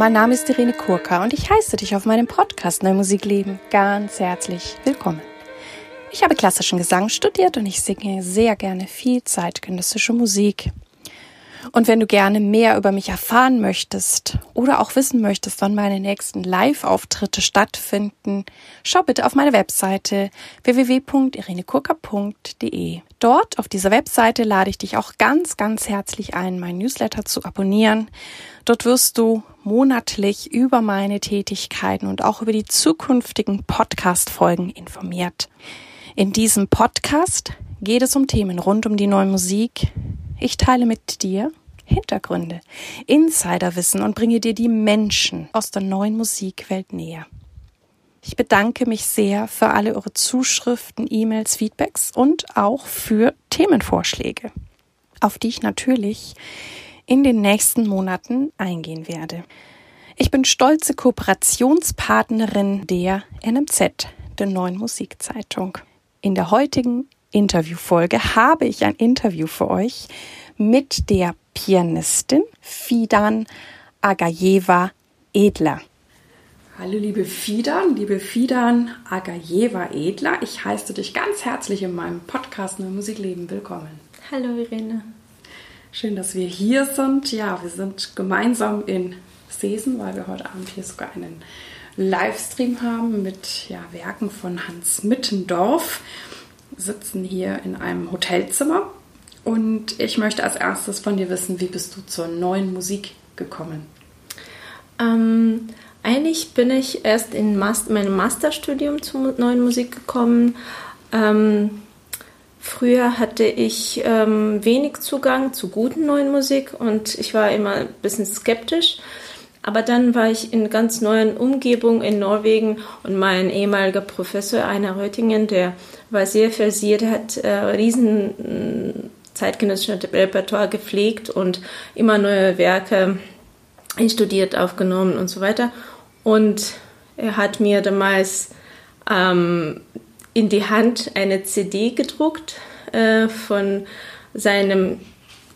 Mein Name ist Irene Kurka und ich heiße dich auf meinem Podcast Neue Musik leben ganz herzlich willkommen. Ich habe klassischen Gesang studiert und ich singe sehr gerne viel zeitgenössische Musik. Und wenn du gerne mehr über mich erfahren möchtest oder auch wissen möchtest, wann meine nächsten Live-Auftritte stattfinden, schau bitte auf meine Webseite www.irenekurka.de. Dort auf dieser Webseite lade ich dich auch ganz, ganz herzlich ein, mein Newsletter zu abonnieren. Dort wirst du monatlich über meine Tätigkeiten und auch über die zukünftigen Podcast-Folgen informiert. In diesem Podcast geht es um Themen rund um die neue Musik, ich teile mit dir Hintergründe, Insiderwissen und bringe dir die Menschen aus der neuen Musikwelt näher. Ich bedanke mich sehr für alle eure Zuschriften, E-Mails, Feedbacks und auch für Themenvorschläge, auf die ich natürlich in den nächsten Monaten eingehen werde. Ich bin stolze Kooperationspartnerin der NMZ, der neuen Musikzeitung. In der heutigen Interviewfolge habe ich ein Interview für euch mit der Pianistin Fidan Agajeva Edler. Hallo liebe Fidan, liebe Fidan Agajeva Edler. Ich heiße dich ganz herzlich in meinem Podcast Neue Musikleben willkommen. Hallo Irene. Schön, dass wir hier sind. Ja, wir sind gemeinsam in Sesen, weil wir heute Abend hier sogar einen Livestream haben mit ja, Werken von Hans Mittendorf sitzen hier in einem Hotelzimmer und ich möchte als erstes von dir wissen, wie bist du zur neuen Musik gekommen? Ähm, eigentlich bin ich erst in Master, meinem Masterstudium zur neuen Musik gekommen. Ähm, früher hatte ich ähm, wenig Zugang zu guten neuen Musik und ich war immer ein bisschen skeptisch. Aber dann war ich in ganz neuen Umgebung in Norwegen und mein ehemaliger Professor Einer Röttingen, der war sehr versiert, hat äh, riesen äh, zeitgenössisches Repertoire gepflegt und immer neue Werke studiert, aufgenommen und so weiter. Und er hat mir damals ähm, in die Hand eine CD gedruckt äh, von seinem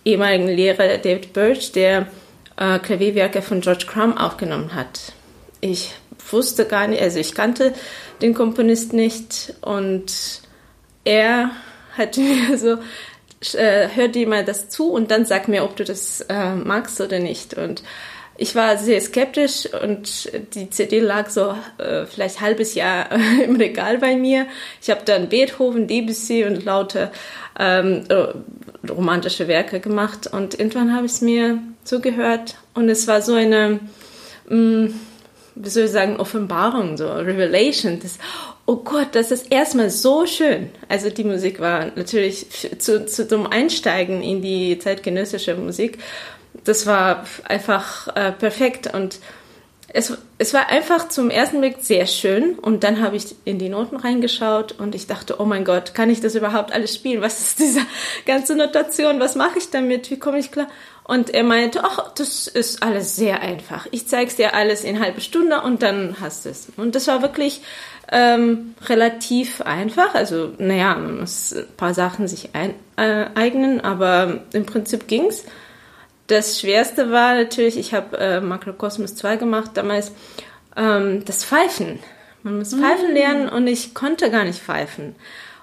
ehemaligen Lehrer David Birch, der äh, Klavierwerke von George Crumb aufgenommen hat. Ich wusste gar nicht, also ich kannte den Komponist nicht und er hat mir so, äh, hör dir mal das zu und dann sag mir, ob du das äh, magst oder nicht. Und ich war sehr skeptisch und die CD lag so äh, vielleicht halbes Jahr im Regal bei mir. Ich habe dann Beethoven, Debussy und laute ähm, romantische Werke gemacht und irgendwann habe ich es mir zugehört und es war so eine, mh, mm, wie soll ich sagen, Offenbarung, so Revelation. Das, oh Gott, das ist erstmal so schön. Also die Musik war natürlich zu, zu zum Einsteigen in die zeitgenössische Musik. Das war einfach äh, perfekt und es, es war einfach zum ersten Blick sehr schön und dann habe ich in die Noten reingeschaut und ich dachte, oh mein Gott, kann ich das überhaupt alles spielen? Was ist diese ganze Notation? Was mache ich damit? Wie komme ich klar? Und er meinte, ach, das ist alles sehr einfach. Ich zeig's dir alles in halbe Stunde und dann hast du es. Und das war wirklich ähm, relativ einfach. Also, naja, man muss ein paar Sachen sich ein, äh, eignen, aber im Prinzip ging's. Das Schwerste war natürlich, ich habe äh, Makrokosmos 2 gemacht damals, ähm, das Pfeifen. Man muss Pfeifen mm. lernen und ich konnte gar nicht pfeifen.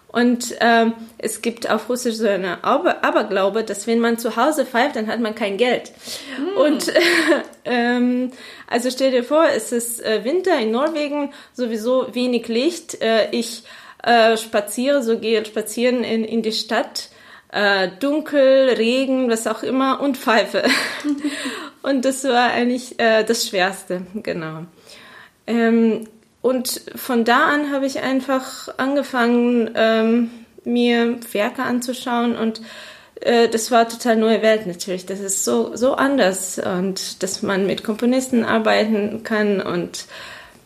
Und ähm, es gibt auf Russisch so eine Aber Aberglaube, dass wenn man zu Hause pfeift, dann hat man kein Geld. Mm. Und äh, ähm, also stell dir vor, es ist äh, Winter in Norwegen, sowieso wenig Licht. Äh, ich äh, spaziere, so gehe spazieren in, in die Stadt äh, dunkel, Regen, was auch immer und Pfeife. und das war eigentlich äh, das Schwerste, genau. Ähm, und von da an habe ich einfach angefangen, ähm, mir Werke anzuschauen und äh, das war total neue Welt natürlich. Das ist so, so anders und dass man mit Komponisten arbeiten kann und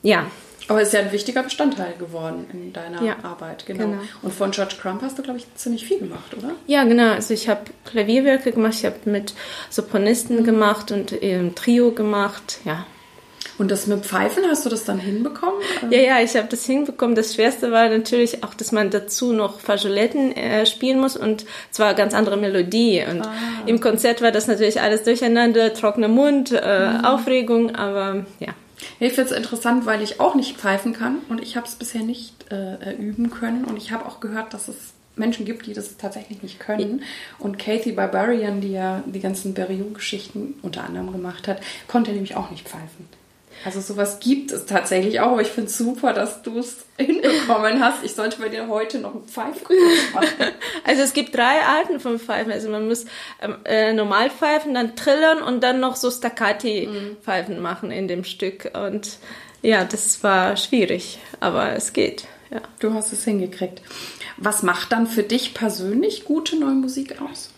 ja, aber es ist ja ein wichtiger Bestandteil geworden in deiner ja, Arbeit, genau. genau. Und von George Crump hast du, glaube ich, ziemlich viel gemacht, oder? Ja, genau. Also ich habe Klavierwerke gemacht, ich habe mit Sopranisten mhm. gemacht und ein Trio gemacht, ja. Und das mit Pfeifen, hast du das dann hinbekommen? Ja, ja, ich habe das hinbekommen. Das Schwerste war natürlich auch, dass man dazu noch Flageoletten äh, spielen muss und zwar ganz andere Melodie. Und ah. im Konzert war das natürlich alles durcheinander, trockener Mund, äh, mhm. Aufregung, aber ja. Ich finde es interessant, weil ich auch nicht pfeifen kann und ich habe es bisher nicht äh, üben können und ich habe auch gehört, dass es Menschen gibt, die das tatsächlich nicht können. Und Kathy Barbarian, die ja die ganzen Berriot-Geschichten unter anderem gemacht hat, konnte nämlich auch nicht pfeifen. Also sowas gibt es tatsächlich auch, aber ich finde es super, dass du es hinbekommen hast. Ich sollte bei dir heute noch einen Pfeifkurs machen. Also es gibt drei Arten von Pfeifen. Also man muss ähm, äh, normal pfeifen, dann trillern und dann noch so Staccati-Pfeifen machen in dem Stück. Und ja, das war schwierig, aber es geht. Ja. Du hast es hingekriegt. Was macht dann für dich persönlich gute neue Musik aus?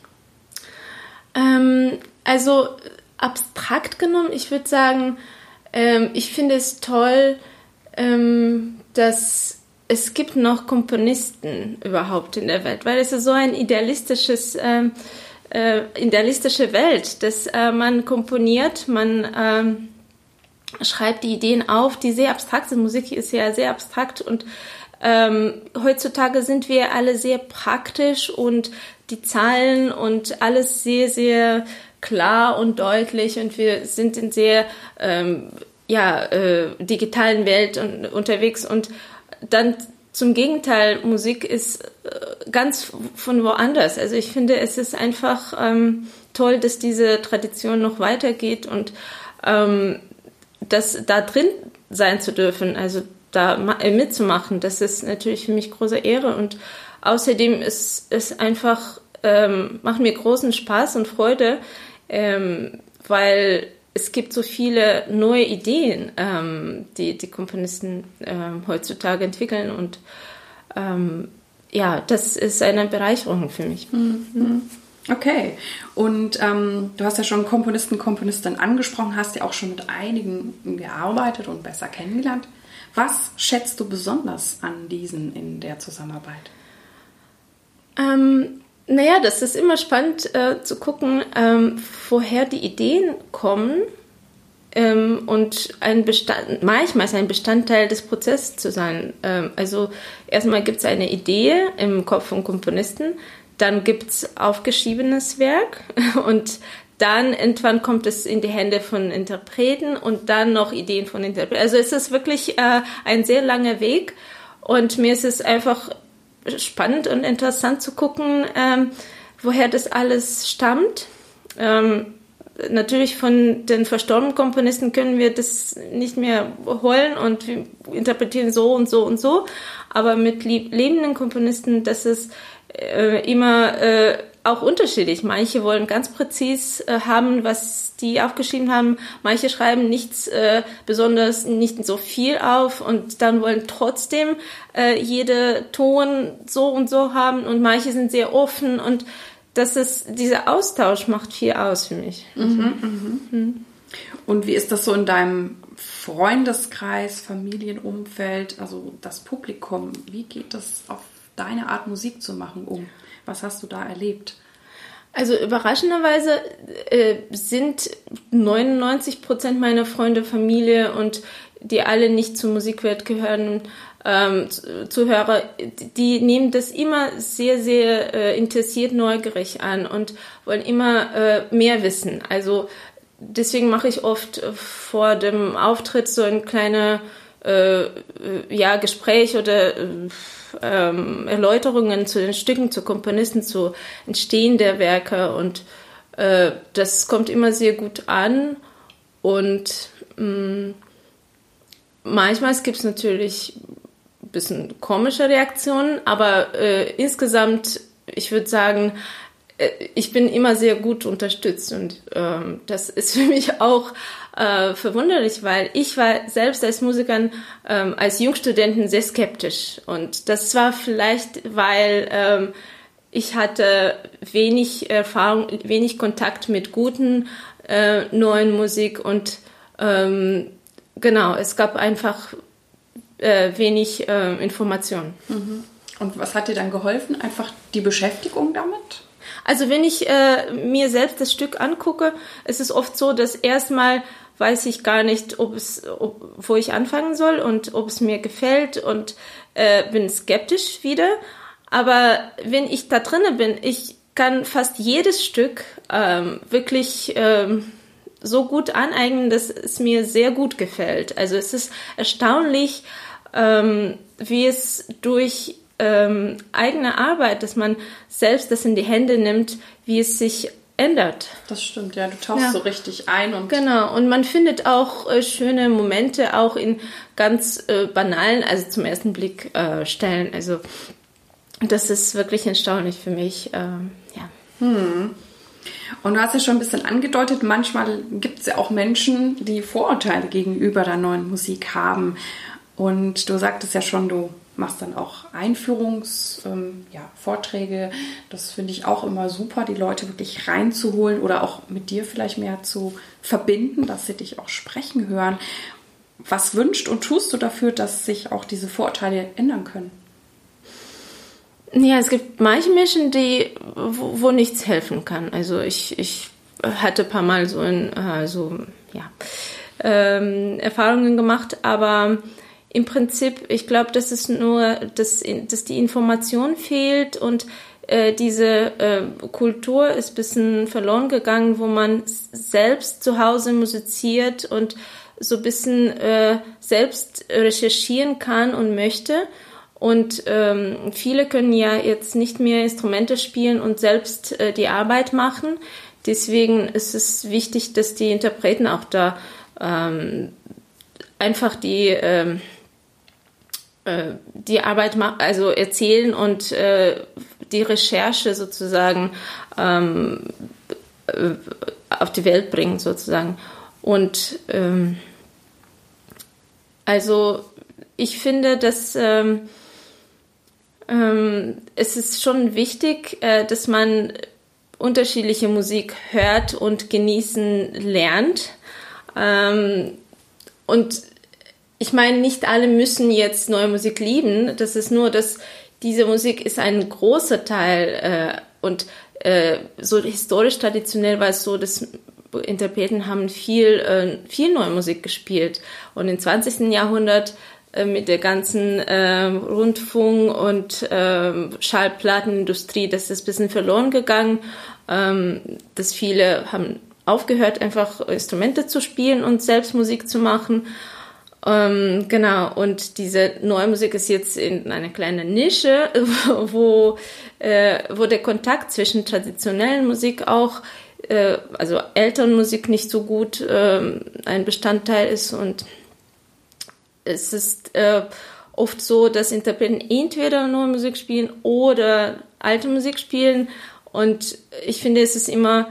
Ähm, also abstrakt genommen, ich würde sagen, ähm, ich finde es toll, ähm, dass es gibt noch Komponisten überhaupt in der Welt, weil es ist so ein idealistisches, ähm, äh, idealistische Welt, dass äh, man komponiert, man ähm, schreibt die Ideen auf, die sehr abstrakt sind. Musik ist ja sehr abstrakt und ähm, heutzutage sind wir alle sehr praktisch und die Zahlen und alles sehr, sehr klar und deutlich und wir sind in sehr ähm, ja, äh, digitalen Welt und, unterwegs. Und dann zum Gegenteil, Musik ist äh, ganz von woanders. Also ich finde, es ist einfach ähm, toll, dass diese Tradition noch weitergeht und ähm, das da drin sein zu dürfen, also da äh, mitzumachen, das ist natürlich für mich große Ehre. Und außerdem ist es einfach ähm, macht mir großen Spaß und Freude, ähm, weil es gibt so viele neue Ideen, ähm, die die Komponisten ähm, heutzutage entwickeln und ähm, ja, das ist eine Bereicherung für mich. Mhm. Okay, und ähm, du hast ja schon Komponisten, Komponistinnen angesprochen, hast ja auch schon mit einigen gearbeitet und besser kennengelernt. Was schätzt du besonders an diesen in der Zusammenarbeit? Ähm, naja, das ist immer spannend äh, zu gucken, ähm, woher die Ideen kommen ähm, und ein Bestand, manchmal ist ein Bestandteil des Prozesses zu sein. Ähm, also erstmal gibt es eine Idee im Kopf von Komponisten, dann gibt es aufgeschriebenes Werk und dann irgendwann kommt es in die Hände von Interpreten und dann noch Ideen von Interpreten. Also es ist wirklich äh, ein sehr langer Weg und mir ist es einfach spannend und interessant zu gucken, ähm, woher das alles stammt. Ähm, natürlich von den verstorbenen Komponisten können wir das nicht mehr holen und interpretieren so und so und so, aber mit lebenden Komponisten, das ist äh, immer äh, auch unterschiedlich. Manche wollen ganz präzis äh, haben, was die aufgeschrieben haben. Manche schreiben nichts äh, besonders, nicht so viel auf und dann wollen trotzdem äh, jede Ton so und so haben und manche sind sehr offen und das ist, dieser Austausch macht viel aus für mich. Mhm, mhm. Und wie ist das so in deinem Freundeskreis, Familienumfeld, also das Publikum? Wie geht das auf deine Art Musik zu machen um? Was hast du da erlebt? Also überraschenderweise äh, sind 99 Prozent meiner Freunde Familie und die alle nicht zur Musikwelt gehören, ähm, Zuhörer, die nehmen das immer sehr, sehr äh, interessiert, neugierig an und wollen immer äh, mehr wissen. Also deswegen mache ich oft vor dem Auftritt so ein kleines äh, ja, Gespräch oder äh, ähm, Erläuterungen zu den Stücken, zu Komponisten, zu Entstehen der Werke. Und äh, das kommt immer sehr gut an. Und mh, mm, manchmal gibt es natürlich ein bisschen komische Reaktionen, aber äh, insgesamt, ich würde sagen, äh, ich bin immer sehr gut unterstützt. Und ähm, das ist für mich auch äh, verwunderlich, weil ich war selbst als Musikerin, ähm, als Jungstudentin sehr skeptisch. Und das war vielleicht, weil ähm, ich hatte wenig Erfahrung, wenig Kontakt mit guten äh, neuen Musik und ähm, genau, es gab einfach äh, wenig äh, Informationen. Mhm. Und was hat dir dann geholfen? Einfach die Beschäftigung damit? Also wenn ich äh, mir selbst das Stück angucke, ist es oft so, dass erstmal weiß ich gar nicht, ob es, ob, wo ich anfangen soll und ob es mir gefällt und äh, bin skeptisch wieder. Aber wenn ich da drinnen bin, ich kann fast jedes Stück ähm, wirklich ähm, so gut aneignen, dass es mir sehr gut gefällt. Also es ist erstaunlich, ähm, wie es durch ähm, eigene Arbeit, dass man selbst das in die Hände nimmt, wie es sich ändert. Das stimmt, ja, du tauchst ja. so richtig ein und genau und man findet auch äh, schöne Momente auch in ganz äh, banalen, also zum ersten Blick äh, Stellen. Also das ist wirklich erstaunlich für mich. Ähm, ja. Hm. Und du hast ja schon ein bisschen angedeutet, manchmal gibt es ja auch Menschen, die Vorurteile gegenüber der neuen Musik haben. Und du sagtest ja schon, du machst dann auch Einführungsvorträge. Ähm, ja, das finde ich auch immer super, die Leute wirklich reinzuholen oder auch mit dir vielleicht mehr zu verbinden, dass sie dich auch sprechen hören. Was wünscht und tust du dafür, dass sich auch diese Vorurteile ändern können? Ja, es gibt manche Menschen, die, wo, wo nichts helfen kann. Also ich, ich hatte ein paar Mal so, in, äh, so ja, ähm, Erfahrungen gemacht, aber im Prinzip, ich glaube, dass es nur, dass, dass die Information fehlt und äh, diese äh, Kultur ist bisschen verloren gegangen, wo man selbst zu Hause musiziert und so bisschen äh, selbst recherchieren kann und möchte. Und ähm, viele können ja jetzt nicht mehr Instrumente spielen und selbst äh, die Arbeit machen. Deswegen ist es wichtig, dass die Interpreten auch da ähm, einfach die ähm, äh, die Arbeit also erzählen und äh, die Recherche sozusagen ähm, äh, auf die Welt bringen sozusagen. Und ähm, also ich finde, dass ähm, ähm, es ist schon wichtig, äh, dass man unterschiedliche Musik hört und genießen lernt. Ähm, und ich meine, nicht alle müssen jetzt neue Musik lieben. Das ist nur, dass diese Musik ist ein großer Teil äh, und äh, so historisch traditionell war es so, dass Interpreten haben viel, äh, viel neue Musik gespielt. Und im 20. Jahrhundert äh, mit der ganzen äh, Rundfunk- und äh, Schallplattenindustrie, das ist ein bisschen verloren gegangen. Ähm, dass viele haben aufgehört, einfach Instrumente zu spielen und selbst Musik zu machen. Ähm, genau, und diese neue Musik ist jetzt in einer kleinen Nische, wo, äh, wo der Kontakt zwischen traditionellen Musik auch, äh, also Elternmusik nicht so gut äh, ein Bestandteil ist. Und es ist äh, oft so, dass Interpreten entweder neue Musik spielen oder alte Musik spielen. Und ich finde, es ist immer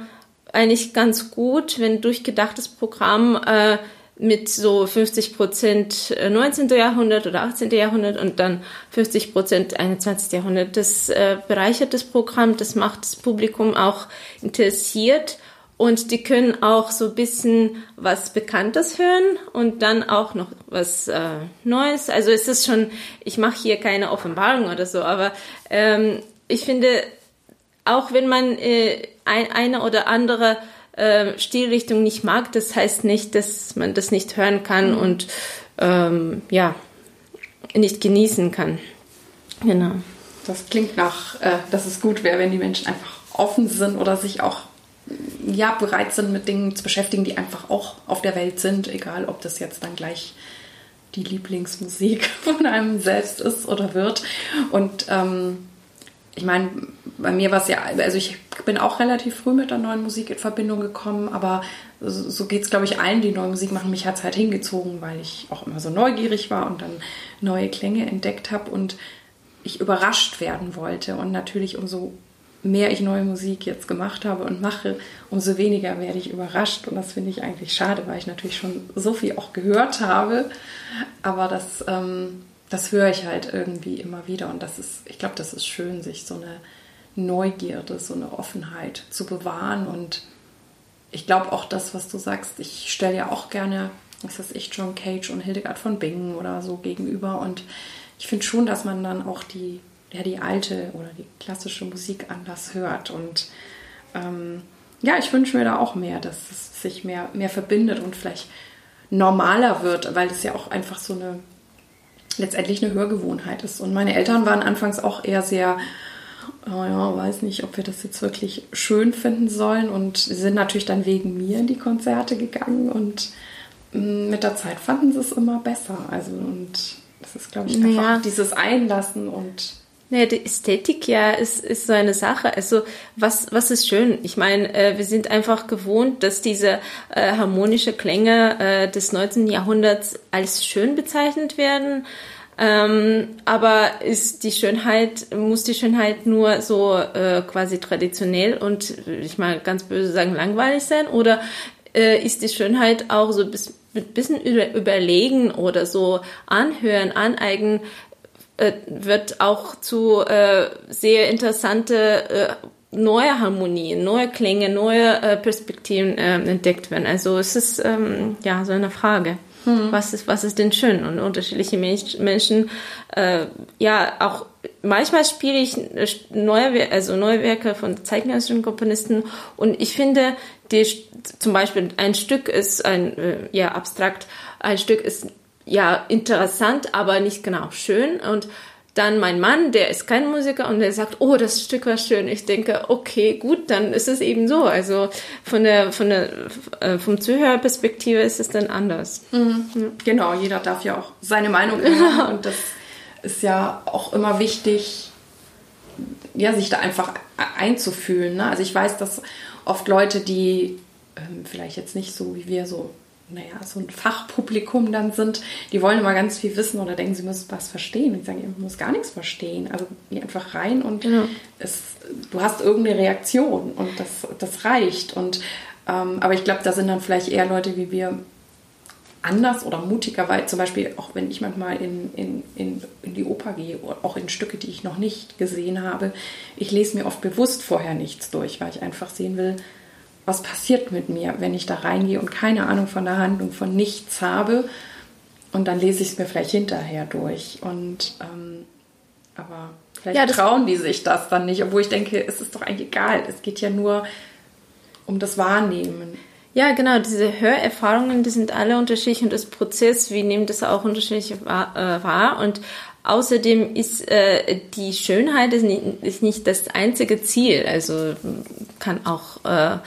eigentlich ganz gut, wenn durchgedachtes Programm äh, mit so 50 Prozent 19. Äh, Jahrhundert oder 18. Jahrhundert und dann 50 Prozent 21. Jahrhundert. Das äh, bereichert das Programm, das macht das Publikum auch interessiert und die können auch so ein bisschen was Bekanntes hören und dann auch noch was äh, Neues. Also es ist schon, ich mache hier keine Offenbarung oder so, aber ähm, ich finde, auch wenn man äh, ein, eine oder andere äh, Stilrichtung nicht mag, das heißt nicht, dass man das nicht hören kann mhm. und ähm, ja, nicht genießen kann. Genau. Das klingt nach, äh, dass es gut wäre, wenn die Menschen einfach offen sind oder sich auch ja, bereit sind, mit Dingen zu beschäftigen, die einfach auch auf der Welt sind, egal ob das jetzt dann gleich die Lieblingsmusik von einem selbst ist oder wird. Und ähm, ich meine, bei mir war es ja, also ich bin auch relativ früh mit der neuen Musik in Verbindung gekommen, aber so geht es, glaube ich, allen, die neue Musik machen. Mich hat es halt hingezogen, weil ich auch immer so neugierig war und dann neue Klänge entdeckt habe und ich überrascht werden wollte. Und natürlich, umso mehr ich neue Musik jetzt gemacht habe und mache, umso weniger werde ich überrascht. Und das finde ich eigentlich schade, weil ich natürlich schon so viel auch gehört habe. Aber das ähm, das höre ich halt irgendwie immer wieder und das ist, ich glaube, das ist schön, sich so eine Neugierde, so eine Offenheit zu bewahren und ich glaube auch das, was du sagst, ich stelle ja auch gerne, was weiß ich, John Cage und Hildegard von Bingen oder so gegenüber und ich finde schon, dass man dann auch die, ja, die alte oder die klassische Musik anders hört und ähm, ja, ich wünsche mir da auch mehr, dass es sich mehr, mehr verbindet und vielleicht normaler wird, weil es ja auch einfach so eine letztendlich eine Hörgewohnheit ist. Und meine Eltern waren anfangs auch eher sehr, oh ja, weiß nicht, ob wir das jetzt wirklich schön finden sollen und sind natürlich dann wegen mir in die Konzerte gegangen und mm, mit der Zeit fanden sie es immer besser. Also und das ist, glaube ich, einfach ja. dieses Einlassen und naja, die Ästhetik ja ist, ist so eine Sache. Also was, was ist schön? Ich meine, äh, wir sind einfach gewohnt, dass diese äh, harmonische Klänge äh, des 19. Jahrhunderts als schön bezeichnet werden. Ähm, aber ist die Schönheit, muss die Schönheit nur so äh, quasi traditionell und ich mal ganz böse sagen langweilig sein? Oder äh, ist die Schönheit auch so bis, mit bisschen überlegen oder so anhören, aneignen, äh, wird auch zu äh, sehr interessante äh, neue Harmonien, neue Klänge, neue äh, Perspektiven äh, entdeckt werden. Also es ist ähm, ja so eine Frage. Hm. Was ist was ist denn schön und unterschiedliche Mensch, Menschen äh, ja auch manchmal spiele ich neue also neue Werke von zeitgenössischen Komponisten und ich finde die zum Beispiel ein Stück ist ein ja abstrakt ein Stück ist ja interessant, aber nicht genau schön. Und dann mein Mann, der ist kein Musiker und der sagt, oh, das Stück war schön. Ich denke, okay, gut, dann ist es eben so. Also von der, von der, äh, vom Zuhörerperspektive ist es dann anders. Mhm. Genau, jeder darf ja auch seine Meinung haben genau. und das ist ja auch immer wichtig, ja, sich da einfach einzufühlen. Ne? Also ich weiß, dass oft Leute, die ähm, vielleicht jetzt nicht so wie wir so naja, so ein Fachpublikum dann sind, die wollen immer ganz viel wissen oder denken, sie müssen was verstehen. Und ich sage, ihr müsst gar nichts verstehen. Also geh einfach rein und ja. es, du hast irgendeine Reaktion und das, das reicht. Und, ähm, aber ich glaube, da sind dann vielleicht eher Leute wie wir anders oder mutiger, weil zum Beispiel auch wenn ich manchmal in, in, in, in die Oper gehe, auch in Stücke, die ich noch nicht gesehen habe, ich lese mir oft bewusst vorher nichts durch, weil ich einfach sehen will, was passiert mit mir, wenn ich da reingehe und keine Ahnung von der Handlung, von nichts habe. Und dann lese ich es mir vielleicht hinterher durch. Und ähm, aber vielleicht ja, trauen die sich das dann nicht, obwohl ich denke, es ist doch eigentlich egal. Es geht ja nur um das Wahrnehmen. Ja, genau, diese Hörerfahrungen, die sind alle unterschiedlich und das Prozess, wir nehmen das auch unterschiedlich wahr. Äh, und außerdem ist äh, die Schönheit ist nicht, ist nicht, das einzige Ziel. Also kann auch äh,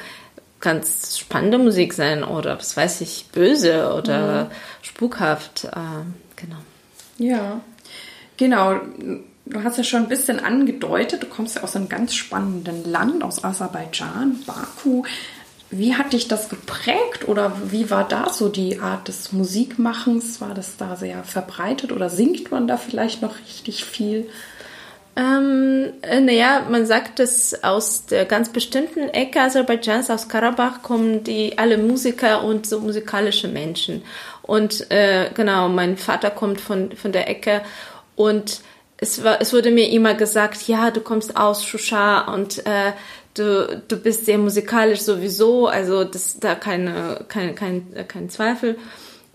ganz spannende Musik sein oder was weiß ich, böse oder mhm. spukhaft. Äh, genau. Ja, genau. Du hast ja schon ein bisschen angedeutet, du kommst ja aus einem ganz spannenden Land, aus Aserbaidschan, Baku. Wie hat dich das geprägt oder wie war da so die Art des Musikmachens? War das da sehr verbreitet oder singt man da vielleicht noch richtig viel? Ähm, äh, naja, man sagt, dass aus der ganz bestimmten Ecke Aserbaidschans, aus Karabach, kommen die alle Musiker und so musikalische Menschen. Und äh, genau, mein Vater kommt von, von der Ecke und es, war, es wurde mir immer gesagt, ja, du kommst aus Shusha und äh, du, du bist sehr musikalisch sowieso, also das da keine, kein, kein, kein Zweifel.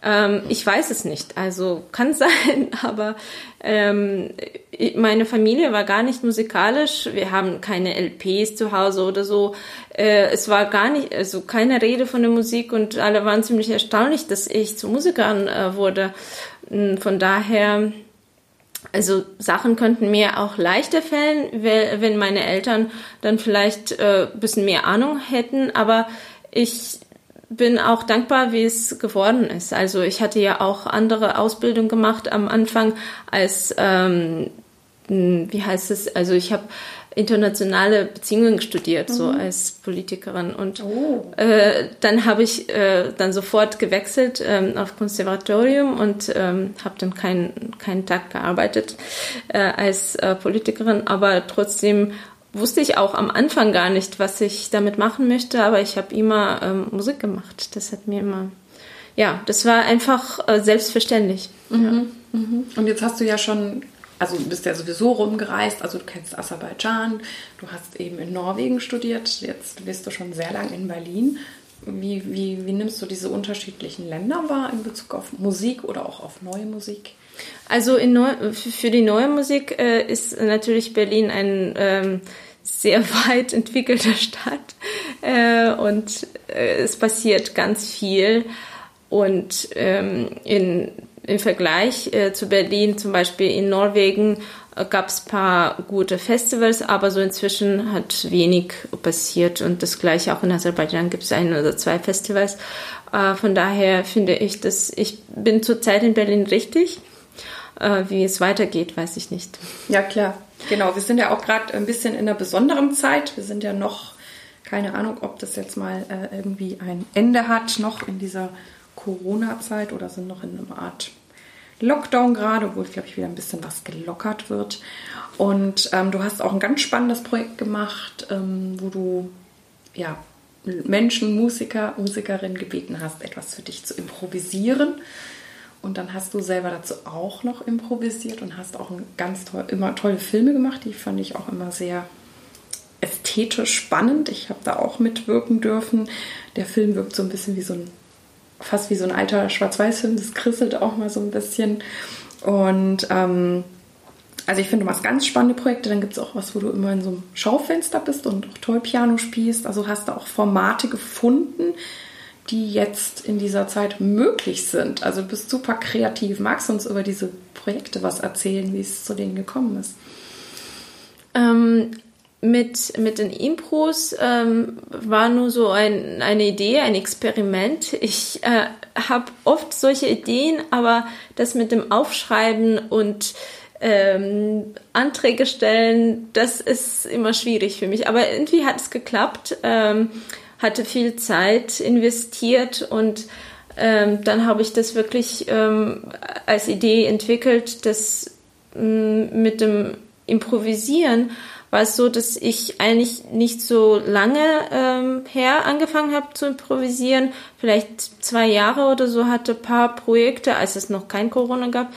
Ähm, ich weiß es nicht, also kann sein, aber ähm, meine Familie war gar nicht musikalisch. Wir haben keine LPs zu Hause oder so. Äh, es war gar nicht, also keine Rede von der Musik und alle waren ziemlich erstaunlich, dass ich zu Musikern äh, wurde. Hm, von daher, also Sachen könnten mir auch leichter fallen, wenn meine Eltern dann vielleicht äh, bisschen mehr Ahnung hätten, aber ich bin auch dankbar, wie es geworden ist. Also ich hatte ja auch andere Ausbildung gemacht am Anfang als, ähm, wie heißt es, also ich habe internationale Beziehungen studiert, mhm. so als Politikerin. Und oh. äh, dann habe ich äh, dann sofort gewechselt ähm, auf Konservatorium und ähm, habe dann keinen keinen Tag gearbeitet äh, als äh, Politikerin, aber trotzdem wusste ich auch am Anfang gar nicht, was ich damit machen möchte, aber ich habe immer ähm, Musik gemacht. Das hat mir immer, ja, das war einfach äh, selbstverständlich. Mhm. Ja. Mhm. Und jetzt hast du ja schon, also du bist ja sowieso rumgereist, also du kennst Aserbaidschan, du hast eben in Norwegen studiert, jetzt bist du schon sehr lang in Berlin. Wie, wie, wie nimmst du diese unterschiedlichen Länder wahr in Bezug auf Musik oder auch auf neue Musik? Also Neu für die neue Musik äh, ist natürlich Berlin ein ähm, sehr weit entwickelte Stadt. äh, und äh, es passiert ganz viel. Und ähm, in, im Vergleich äh, zu Berlin, zum Beispiel in Norwegen, äh, gab es ein paar gute Festivals, aber so inzwischen hat wenig passiert. Und das gleiche auch in Aserbaidschan gibt es ein oder zwei Festivals. Äh, von daher finde ich, dass ich bin zurzeit in Berlin richtig. Äh, wie es weitergeht, weiß ich nicht. Ja, klar. Genau, wir sind ja auch gerade ein bisschen in einer besonderen Zeit. Wir sind ja noch, keine Ahnung, ob das jetzt mal äh, irgendwie ein Ende hat, noch in dieser Corona-Zeit oder sind noch in einer Art Lockdown gerade, obwohl, glaube ich, wieder ein bisschen was gelockert wird. Und ähm, du hast auch ein ganz spannendes Projekt gemacht, ähm, wo du ja, Menschen, Musiker, Musikerinnen gebeten hast, etwas für dich zu improvisieren. Und dann hast du selber dazu auch noch improvisiert und hast auch ganz toll, immer tolle Filme gemacht. Die fand ich auch immer sehr ästhetisch spannend. Ich habe da auch mitwirken dürfen. Der Film wirkt so ein bisschen wie so ein, fast wie so ein alter Schwarz-Weiß-Film. Das krisselt auch mal so ein bisschen. Und ähm, also ich finde, du machst ganz spannende Projekte. Dann gibt es auch was, wo du immer in so einem Schaufenster bist und auch toll Piano spielst. Also hast du auch Formate gefunden, die jetzt in dieser Zeit möglich sind. Also du bist super kreativ. Magst du uns über diese Projekte was erzählen, wie es zu denen gekommen ist? Ähm, mit, mit den Impros ähm, war nur so ein, eine Idee, ein Experiment. Ich äh, habe oft solche Ideen, aber das mit dem Aufschreiben und ähm, Anträge stellen, das ist immer schwierig für mich. Aber irgendwie hat es geklappt. Ähm, hatte viel Zeit investiert und ähm, dann habe ich das wirklich ähm, als Idee entwickelt, dass ähm, mit dem Improvisieren war es so, dass ich eigentlich nicht so lange ähm, her angefangen habe zu improvisieren, vielleicht zwei Jahre oder so, hatte ein paar Projekte, als es noch kein Corona gab,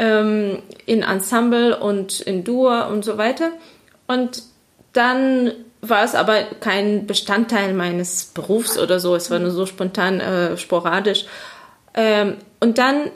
ähm, in Ensemble und in Duo und so weiter. Und dann war es aber kein Bestandteil meines Berufs oder so. Es war nur so spontan, äh, sporadisch. Ähm, und dann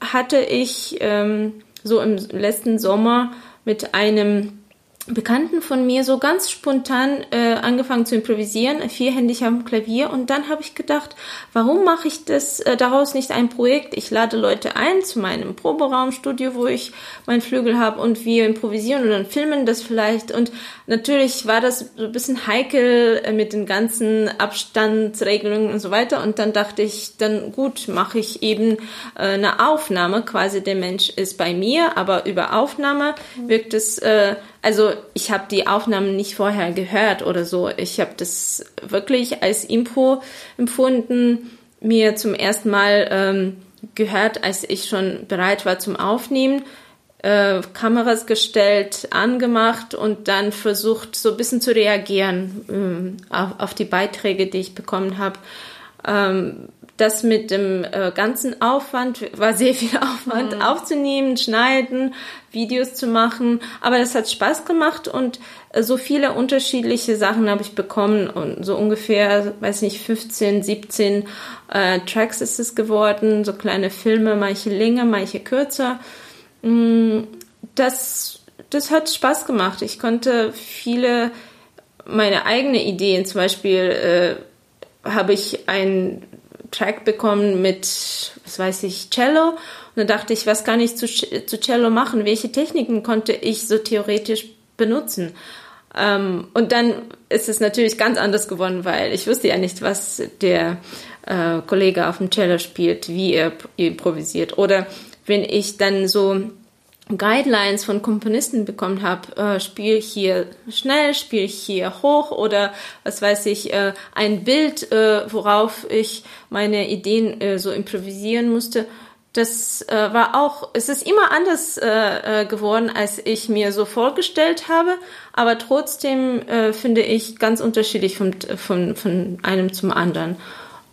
hatte ich ähm, so im letzten Sommer mit einem Bekannten von mir so ganz spontan äh, angefangen zu improvisieren, vierhändig am Klavier. Und dann habe ich gedacht, warum mache ich das äh, daraus nicht ein Projekt? Ich lade Leute ein zu meinem Proberaumstudio, wo ich meinen Flügel habe und wir improvisieren und dann filmen das vielleicht. Und natürlich war das so ein bisschen heikel äh, mit den ganzen Abstandsregelungen und so weiter. Und dann dachte ich, dann gut, mache ich eben äh, eine Aufnahme. Quasi der Mensch ist bei mir, aber über Aufnahme wirkt es äh, also ich habe die Aufnahmen nicht vorher gehört oder so. Ich habe das wirklich als Info empfunden, mir zum ersten Mal ähm, gehört, als ich schon bereit war zum Aufnehmen. Äh, Kameras gestellt, angemacht und dann versucht, so ein bisschen zu reagieren äh, auf, auf, die Beiträge, die ich bekommen habe. Ähm, das mit dem äh, ganzen Aufwand war sehr viel Aufwand mhm. aufzunehmen, schneiden, Videos zu machen, aber das hat Spaß gemacht und äh, so viele unterschiedliche Sachen habe ich bekommen und so ungefähr, weiß nicht, 15, 17 äh, Tracks ist es geworden, so kleine Filme, manche länger, manche kürzer. Mm, das, das hat Spaß gemacht. Ich konnte viele meine eigene Ideen, zum Beispiel äh, habe ich ein Track bekommen mit, was weiß ich, Cello. Und dann dachte ich, was kann ich zu, zu Cello machen? Welche Techniken konnte ich so theoretisch benutzen? Ähm, und dann ist es natürlich ganz anders geworden, weil ich wusste ja nicht, was der äh, Kollege auf dem Cello spielt, wie er improvisiert. Oder wenn ich dann so Guidelines von Komponisten bekommen habe, äh, spiel hier schnell, spiel hier hoch oder was weiß ich, äh, ein Bild, äh, worauf ich meine Ideen äh, so improvisieren musste. Das äh, war auch, es ist immer anders äh, äh, geworden, als ich mir so vorgestellt habe, aber trotzdem äh, finde ich ganz unterschiedlich von, von, von einem zum anderen.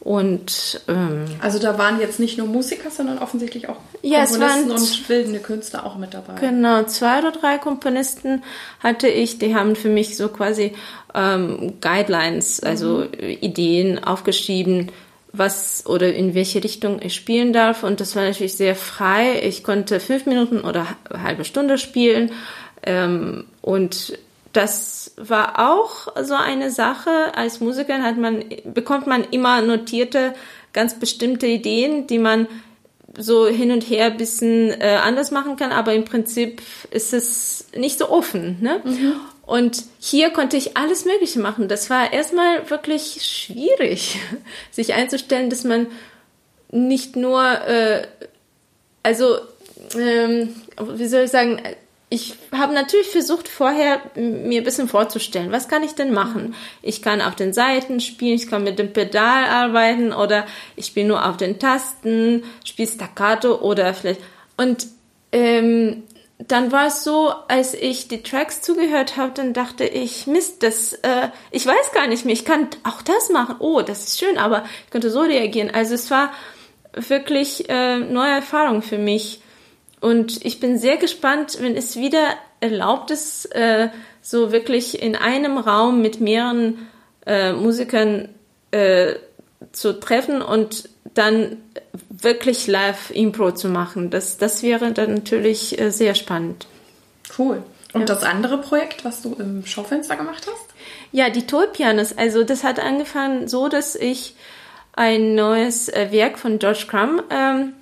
Und ähm, also da waren jetzt nicht nur Musiker, sondern offensichtlich auch ja, Komponisten und bildende Künstler auch mit dabei. Genau, zwei oder drei Komponisten hatte ich, die haben für mich so quasi ähm, Guidelines, also mhm. Ideen aufgeschrieben, was oder in welche Richtung ich spielen darf. Und das war natürlich sehr frei. Ich konnte fünf Minuten oder eine halbe Stunde spielen. Ähm, und das war auch so eine Sache. Als Musiker hat man, bekommt man immer notierte, ganz bestimmte Ideen, die man so hin und her ein bisschen äh, anders machen kann, aber im Prinzip ist es nicht so offen. Ne? Mhm. Und hier konnte ich alles Mögliche machen. Das war erstmal wirklich schwierig, sich einzustellen, dass man nicht nur, äh, also, ähm, wie soll ich sagen, ich habe natürlich versucht, vorher mir ein bisschen vorzustellen, was kann ich denn machen? Ich kann auf den Seiten spielen, ich kann mit dem Pedal arbeiten oder ich spiele nur auf den Tasten, spiele Staccato oder vielleicht. Und ähm, dann war es so, als ich die Tracks zugehört habe, dann dachte ich, Mist, das, äh, ich weiß gar nicht mehr, ich kann auch das machen. Oh, das ist schön, aber ich könnte so reagieren. Also es war wirklich äh, neue Erfahrung für mich. Und ich bin sehr gespannt, wenn es wieder erlaubt ist, äh, so wirklich in einem Raum mit mehreren äh, Musikern äh, zu treffen und dann wirklich live Impro zu machen. Das, das wäre dann natürlich äh, sehr spannend. Cool. Und ja. das andere Projekt, was du im Schaufenster gemacht hast? Ja, die Tollpianos. Also das hat angefangen so, dass ich ein neues äh, Werk von George Crumb ähm,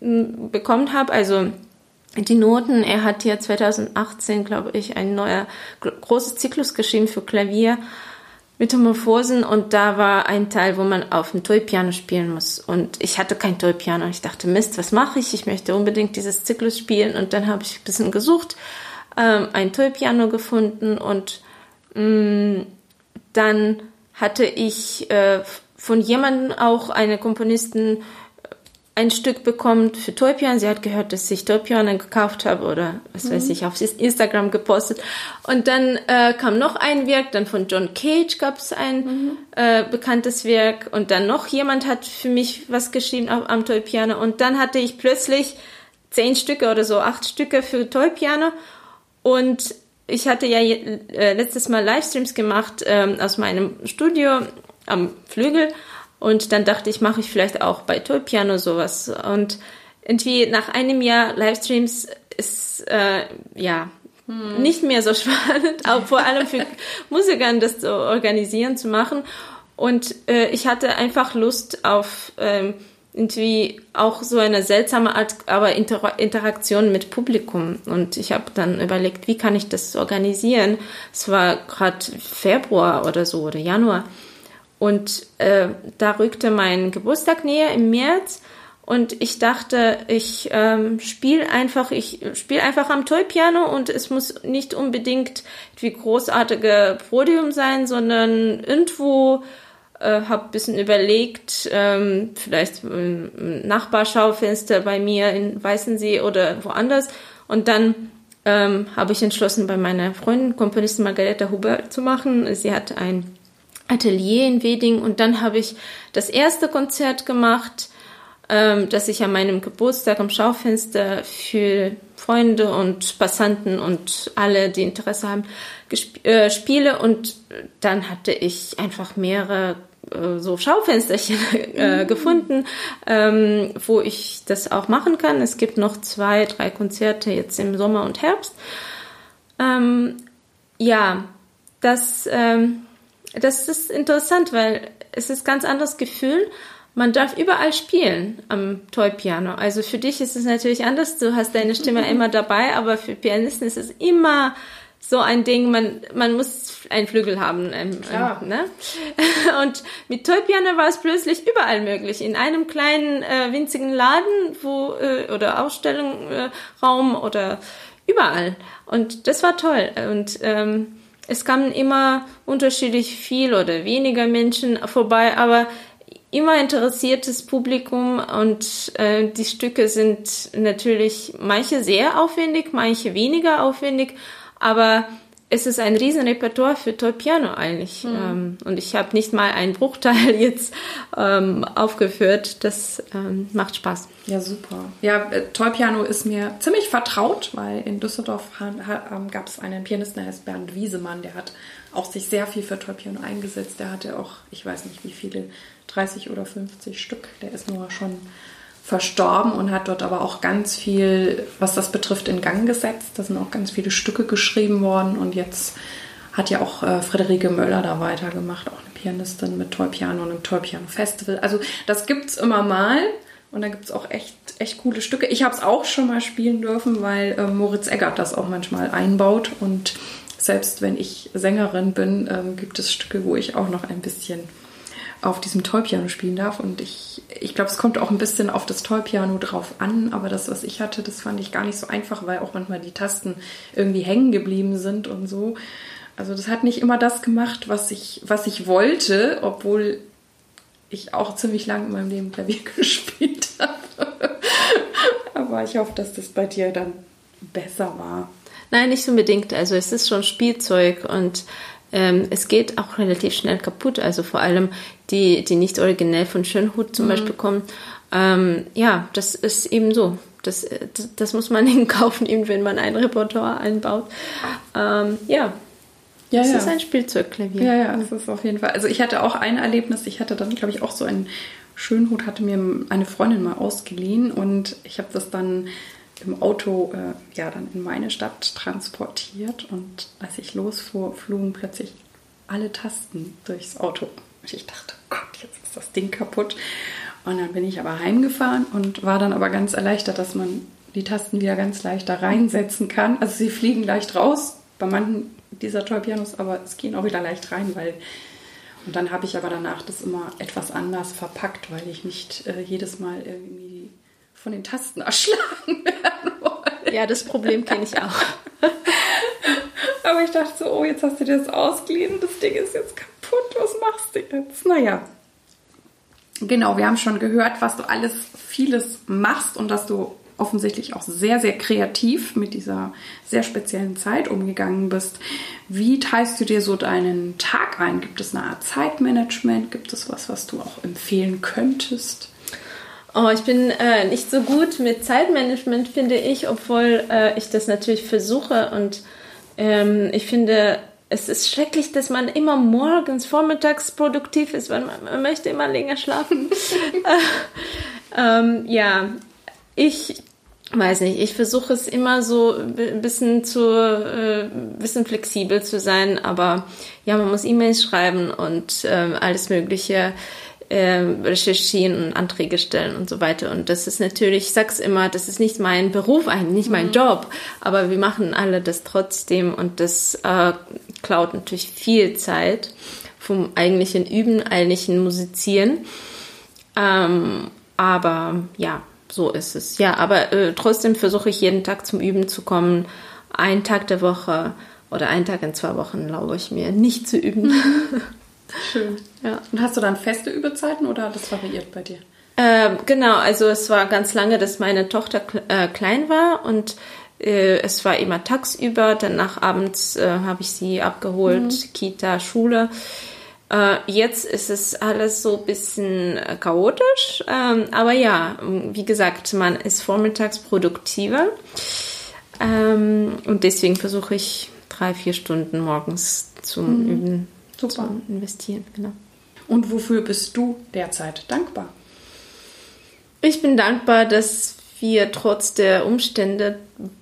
bekommen habe. Also die Noten, er hat ja 2018, glaube ich, ein neuer großes Zyklus geschrieben für Klavier Metamorphosen und da war ein Teil, wo man auf dem Toy-Piano spielen muss. Und ich hatte kein Toy-Piano. Ich dachte, Mist, was mache ich? Ich möchte unbedingt dieses Zyklus spielen. Und dann habe ich ein bisschen gesucht, ähm, ein Toy-Piano gefunden und mh, mm, dann hatte ich äh, von jemandem auch eine Komponisten ein Stück bekommt für Toypian. Sie hat gehört, dass ich Toypian gekauft habe oder was mhm. weiß ich, auf Instagram gepostet. Und dann äh, kam noch ein Werk, dann von John Cage gab es ein mhm. äh, bekanntes Werk und dann noch jemand hat für mich was geschrieben auf, am Toypiano und dann hatte ich plötzlich zehn Stücke oder so, acht Stücke für Toypiano und ich hatte ja äh, letztes Mal Livestreams gemacht ähm, aus meinem Studio am Flügel und dann dachte ich, mache ich vielleicht auch bei Toy Piano sowas. Und irgendwie nach einem Jahr Livestreams ist äh, ja hm. nicht mehr so spannend, auch vor allem für Musikern das zu organisieren, zu machen. Und äh, ich hatte einfach Lust auf ähm, irgendwie auch so eine seltsame Art, aber Inter Interaktion mit Publikum. Und ich habe dann überlegt, wie kann ich das organisieren? Es war gerade Februar oder so oder Januar. Und äh, da rückte mein Geburtstag näher im März und ich dachte, ich ähm, spiele einfach, ich spiele einfach am Toy-Piano und es muss nicht unbedingt wie großartige Podium sein, sondern irgendwo äh, habe bisschen überlegt, ähm, vielleicht ein Nachbarschaufenster bei mir in Weißensee oder woanders und dann ähm, habe ich entschlossen, bei meiner Freundin, Komponistin Margareta Huber zu machen. Sie hat ein Atelier in Weding und dann habe ich das erste Konzert gemacht, ähm, das ich an meinem Geburtstag am Schaufenster für Freunde und Passanten und alle, die Interesse haben, äh, spiele und dann hatte ich einfach mehrere äh, so Schaufensterchen äh, mhm. gefunden, ähm, wo ich das auch machen kann. Es gibt noch zwei, drei Konzerte jetzt im Sommer und Herbst. Ähm, ja, das ähm, das ist interessant, weil es ist ein ganz anderes Gefühl. Man darf überall spielen am Toy-Piano. Also für dich ist es natürlich anders. Du hast deine Stimme immer dabei, aber für Pianisten ist es immer so ein Ding, man, man muss einen Flügel haben. Ähm, ähm, ne? Und mit Toy-Piano war es plötzlich überall möglich. In einem kleinen, äh, winzigen Laden wo äh, oder Ausstellungsraum äh, oder überall. Und das war toll. Und ähm, es kamen immer unterschiedlich viel oder weniger Menschen vorbei, aber immer interessiertes Publikum und äh, die Stücke sind natürlich manche sehr aufwendig, manche weniger aufwendig, aber es ist ein Riesenrepertoire für Toy Piano eigentlich. Mhm. Ähm, und ich habe nicht mal einen Bruchteil jetzt ähm, aufgeführt. Das ähm, macht Spaß. Ja, super. Ja, äh, Toy Piano ist mir ziemlich vertraut, weil in Düsseldorf ähm, gab es einen Pianisten, der heißt Bernd Wiesemann, der hat auch sich sehr viel für Toy Piano eingesetzt. Der hatte auch, ich weiß nicht wie viele, 30 oder 50 Stück. Der ist nur schon verstorben und hat dort aber auch ganz viel, was das betrifft, in Gang gesetzt. Da sind auch ganz viele Stücke geschrieben worden und jetzt hat ja auch äh, Friederike Möller da weitergemacht, auch eine Pianistin mit Toy Piano und einem Toy Piano Festival. Also das gibt es immer mal und da gibt es auch echt, echt coole Stücke. Ich habe es auch schon mal spielen dürfen, weil äh, Moritz Eggert das auch manchmal einbaut und selbst wenn ich Sängerin bin, ähm, gibt es Stücke, wo ich auch noch ein bisschen auf diesem Toy-Piano spielen darf. Und ich, ich glaube, es kommt auch ein bisschen auf das Toy-Piano drauf an. Aber das, was ich hatte, das fand ich gar nicht so einfach, weil auch manchmal die Tasten irgendwie hängen geblieben sind und so. Also das hat nicht immer das gemacht, was ich, was ich wollte, obwohl ich auch ziemlich lange in meinem Leben Klavier gespielt habe. Aber ich hoffe, dass das bei dir dann besser war. Nein, nicht unbedingt. Also es ist schon Spielzeug und ähm, es geht auch relativ schnell kaputt. Also vor allem die, die nicht originell von Schönhut zum mhm. Beispiel kommen. Ähm, ja, das ist eben so. Das, das, das, muss man in Kauf nehmen, wenn man ein Repertoire einbaut. Ähm, ja, ja, das ja. ist ein Spielzeugklavier. Ja, ja, das ist auf jeden Fall. Also ich hatte auch ein Erlebnis. Ich hatte dann, glaube ich, auch so einen Schönhut, hatte mir eine Freundin mal ausgeliehen und ich habe das dann im Auto äh, ja dann in meine Stadt transportiert und als ich losfuhr, flogen plötzlich alle Tasten durchs Auto. Und ich dachte, oh Gott, jetzt ist das Ding kaputt. Und dann bin ich aber heimgefahren und war dann aber ganz erleichtert, dass man die Tasten wieder ganz leicht da reinsetzen kann. Also sie fliegen leicht raus bei manchen dieser Toy-Pianos, aber es gehen auch wieder leicht rein, weil und dann habe ich aber danach das immer etwas anders verpackt, weil ich nicht äh, jedes Mal irgendwie von den Tasten erschlagen werden wollte. Ja, das Problem kenne ich auch. Aber ich dachte so, oh, jetzt hast du dir das ausgeliehen, das Ding ist jetzt kaputt, was machst du jetzt? Naja. Genau, wir haben schon gehört, was du alles vieles machst und dass du offensichtlich auch sehr, sehr kreativ mit dieser sehr speziellen Zeit umgegangen bist. Wie teilst du dir so deinen Tag ein? Gibt es eine Art Zeitmanagement? Gibt es was, was du auch empfehlen könntest? Oh, ich bin äh, nicht so gut mit Zeitmanagement, finde ich, obwohl äh, ich das natürlich versuche. Und ähm, ich finde, es ist schrecklich, dass man immer morgens, vormittags produktiv ist, weil man, man möchte immer länger schlafen. ähm, ja, ich weiß nicht, ich versuche es immer so ein bisschen zu, äh, bisschen flexibel zu sein, aber ja, man muss E-Mails schreiben und äh, alles Mögliche äh, recherchieren und Anträge stellen und so weiter. Und das ist natürlich, ich sag's immer, das ist nicht mein Beruf eigentlich, nicht mein mhm. Job, aber wir machen alle das trotzdem und das äh, klaut natürlich viel Zeit vom eigentlichen Üben, eigentlichen Musizieren. Ähm, aber ja, so ist es. Ja, aber äh, trotzdem versuche ich jeden Tag zum Üben zu kommen. Einen Tag der Woche oder einen Tag in zwei Wochen, glaube ich mir, nicht zu üben. Schön. Ja. Und hast du dann feste Übezeiten oder das variiert bei dir? Ähm, genau, also es war ganz lange, dass meine Tochter äh, klein war und äh, es war immer tagsüber, danach abends äh, habe ich sie abgeholt, mhm. Kita, Schule. Äh, jetzt ist es alles so ein bisschen chaotisch, ähm, aber ja, wie gesagt, man ist vormittags produktiver ähm, und deswegen versuche ich drei, vier Stunden morgens zum mhm. Üben Super. zu investieren. Genau. Und wofür bist du derzeit dankbar? Ich bin dankbar, dass wir trotz der Umstände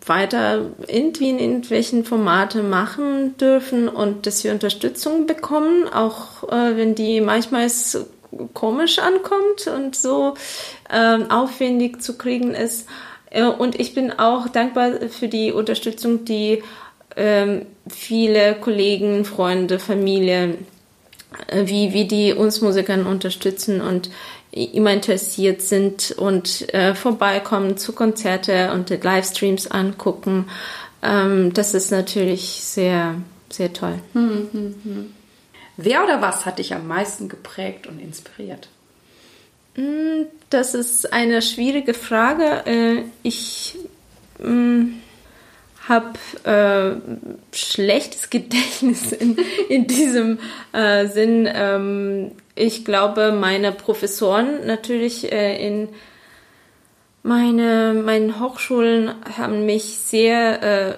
weiter irgendwie in irgendwelchen Formate machen dürfen und dass wir Unterstützung bekommen, auch äh, wenn die manchmal komisch ankommt und so äh, aufwendig zu kriegen ist. Äh, und ich bin auch dankbar für die Unterstützung, die ähm, viele Kollegen, Freunde, Familie, äh, wie, wie die uns Musikern unterstützen und immer interessiert sind und äh, vorbeikommen zu Konzerte und die Livestreams angucken. Ähm, das ist natürlich sehr, sehr toll. Hm, hm, hm. Wer oder was hat dich am meisten geprägt und inspiriert? Hm, das ist eine schwierige Frage. Äh, ich hm, habe äh, schlechtes Gedächtnis in, in diesem äh, Sinn. Ähm, ich glaube, meine Professoren natürlich äh, in meine, meinen Hochschulen haben mich sehr äh,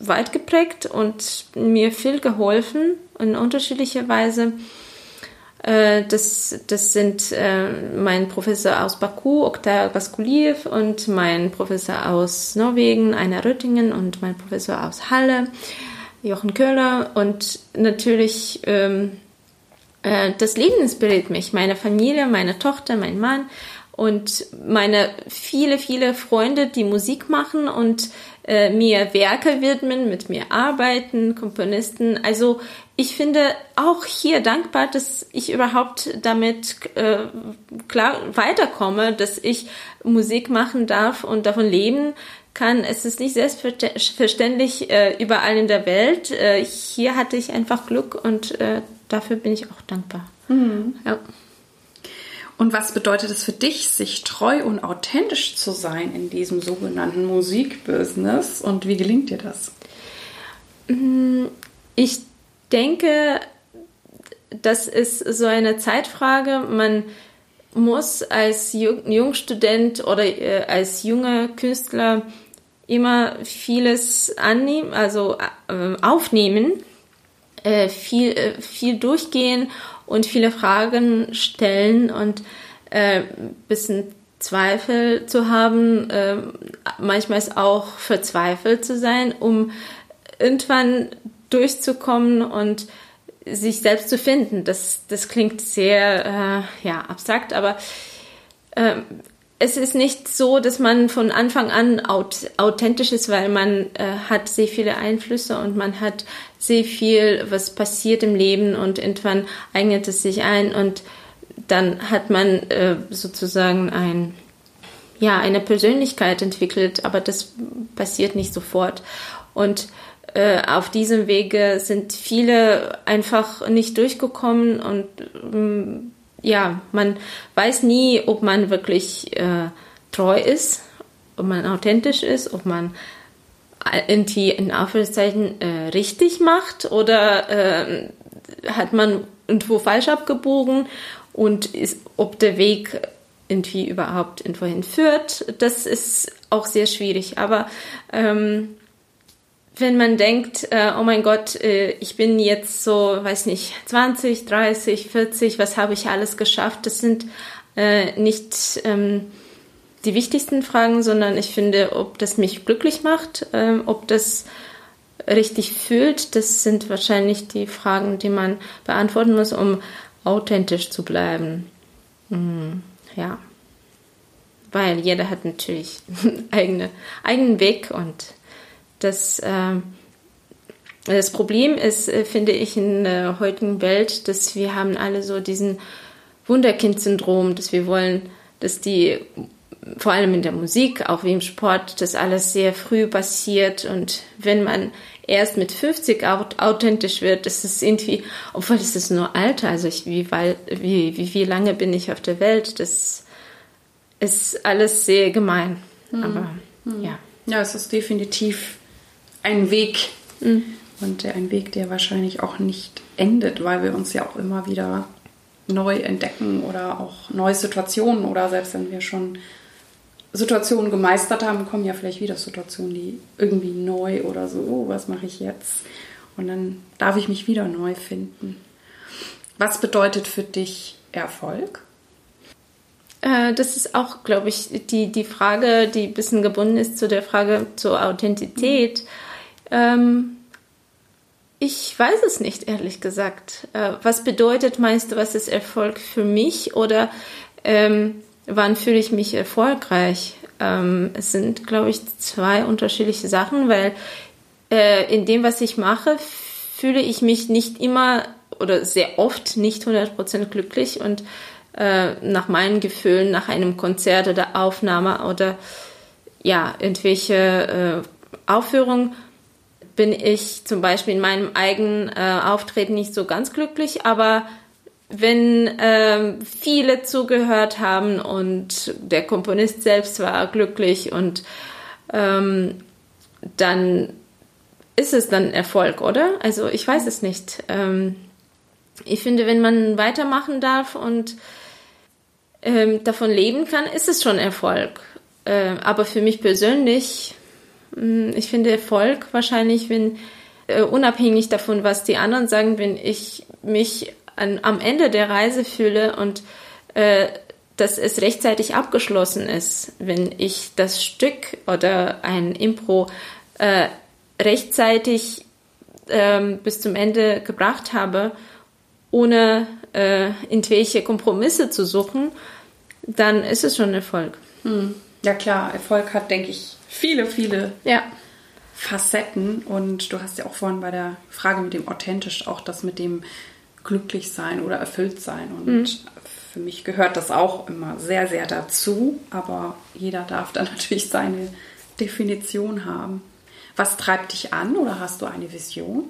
weit geprägt und mir viel geholfen in unterschiedlicher Weise. Äh, das, das sind äh, mein Professor aus Baku, Oktar Baskuliev, und mein Professor aus Norwegen, Einer Röttingen, und mein Professor aus Halle. Jochen Köhler und natürlich ähm, äh, das Leben inspiriert mich, meine Familie, meine Tochter, mein Mann und meine viele, viele Freunde, die Musik machen und mir Werke widmen, mit mir arbeiten, Komponisten. Also ich finde auch hier dankbar, dass ich überhaupt damit äh, klar weiterkomme, dass ich Musik machen darf und davon leben kann. Es ist nicht selbstverständlich äh, überall in der Welt. Äh, hier hatte ich einfach Glück und äh, dafür bin ich auch dankbar. Mhm. Ja. Und was bedeutet es für dich, sich treu und authentisch zu sein in diesem sogenannten Musikbusiness? Und wie gelingt dir das? Mm, ich denke, das ist so eine Zeitfrage. Man muss als Jungstudent oder äh, als junger Künstler immer vieles annehmen, also äh, aufnehmen, äh, viel, viel durchgehen und viele Fragen stellen und äh, bisschen Zweifel zu haben, manchmal ist auch verzweifelt zu sein, um irgendwann durchzukommen und sich selbst zu finden. Das, das klingt sehr äh, ja, abstrakt, aber äh, es ist nicht so, dass man von Anfang an authentisch ist, weil man äh, hat sehr viele Einflüsse und man hat sehr viel, was passiert im Leben und irgendwann eignet es sich ein und dann hat man äh, sozusagen ein, ja, eine Persönlichkeit entwickelt, aber das passiert nicht sofort. Und auf diesem Wege sind viele einfach nicht durchgekommen und ähm, ja, man weiß nie, ob man wirklich äh, treu ist, ob man authentisch ist, ob man irgendwie in Anführungszeichen äh, richtig macht oder äh, hat man irgendwo falsch abgebogen und ist, ob der Weg irgendwie überhaupt irgendwo hinführt. Das ist auch sehr schwierig. Aber ähm, wenn man denkt, äh, oh mein Gott, äh, ich bin jetzt so, weiß nicht, 20, 30, 40, was habe ich alles geschafft? Das sind äh, nicht ähm, die wichtigsten Fragen, sondern ich finde, ob das mich glücklich macht, ähm, ob das richtig fühlt, das sind wahrscheinlich die Fragen, die man beantworten muss, um authentisch zu bleiben. Mhm, ja. Weil jeder hat natürlich eigene, eigenen Weg und das, äh, das Problem ist, äh, finde ich, in der heutigen Welt, dass wir haben alle so diesen Wunderkind-Syndrom, dass wir wollen, dass die vor allem in der Musik, auch wie im Sport, das alles sehr früh passiert. Und wenn man erst mit 50 authentisch wird, das ist irgendwie, obwohl es ist nur Alter, also ich, wie, wie, wie, wie lange bin ich auf der Welt, das ist alles sehr gemein. Mhm. Aber mhm. ja. Ja, es ist definitiv ein Weg. Mhm. Und ein Weg, der wahrscheinlich auch nicht endet, weil wir uns ja auch immer wieder neu entdecken oder auch neue Situationen oder selbst wenn wir schon Situationen gemeistert haben, kommen ja vielleicht wieder Situationen, die irgendwie neu oder so, oh, was mache ich jetzt? Und dann darf ich mich wieder neu finden. Was bedeutet für dich Erfolg? Äh, das ist auch, glaube ich, die, die Frage, die ein bisschen gebunden ist zu der Frage zur Authentität. Mhm ähm, ich weiß es nicht, ehrlich gesagt. Äh, was bedeutet, meinst du, was ist Erfolg für mich oder ähm, wann fühle ich mich erfolgreich? Ähm, es sind, glaube ich, zwei unterschiedliche Sachen, weil äh, in dem, was ich mache, fühle ich mich nicht immer oder sehr oft nicht 100% glücklich und äh, nach meinen Gefühlen, nach einem Konzert oder Aufnahme oder ja, irgendwelche äh, Aufführungen bin ich zum Beispiel in meinem eigenen äh, Auftreten nicht so ganz glücklich, aber wenn ähm, viele zugehört haben und der Komponist selbst war glücklich und ähm, dann ist es dann Erfolg, oder? Also ich weiß es nicht. Ähm, ich finde, wenn man weitermachen darf und ähm, davon leben kann, ist es schon Erfolg. Äh, aber für mich persönlich ich finde Erfolg wahrscheinlich, wenn äh, unabhängig davon, was die anderen sagen, wenn ich mich an, am Ende der Reise fühle und äh, dass es rechtzeitig abgeschlossen ist, wenn ich das Stück oder ein Impro äh, rechtzeitig ähm, bis zum Ende gebracht habe, ohne äh, irgendwelche Kompromisse zu suchen, dann ist es schon Erfolg. Hm. Ja klar, Erfolg hat, denke ich, viele, viele ja. Facetten. Und du hast ja auch vorhin bei der Frage mit dem authentisch auch das mit dem glücklich sein oder erfüllt sein. Und mhm. für mich gehört das auch immer sehr, sehr dazu. Aber jeder darf dann natürlich seine Definition haben. Was treibt dich an oder hast du eine Vision?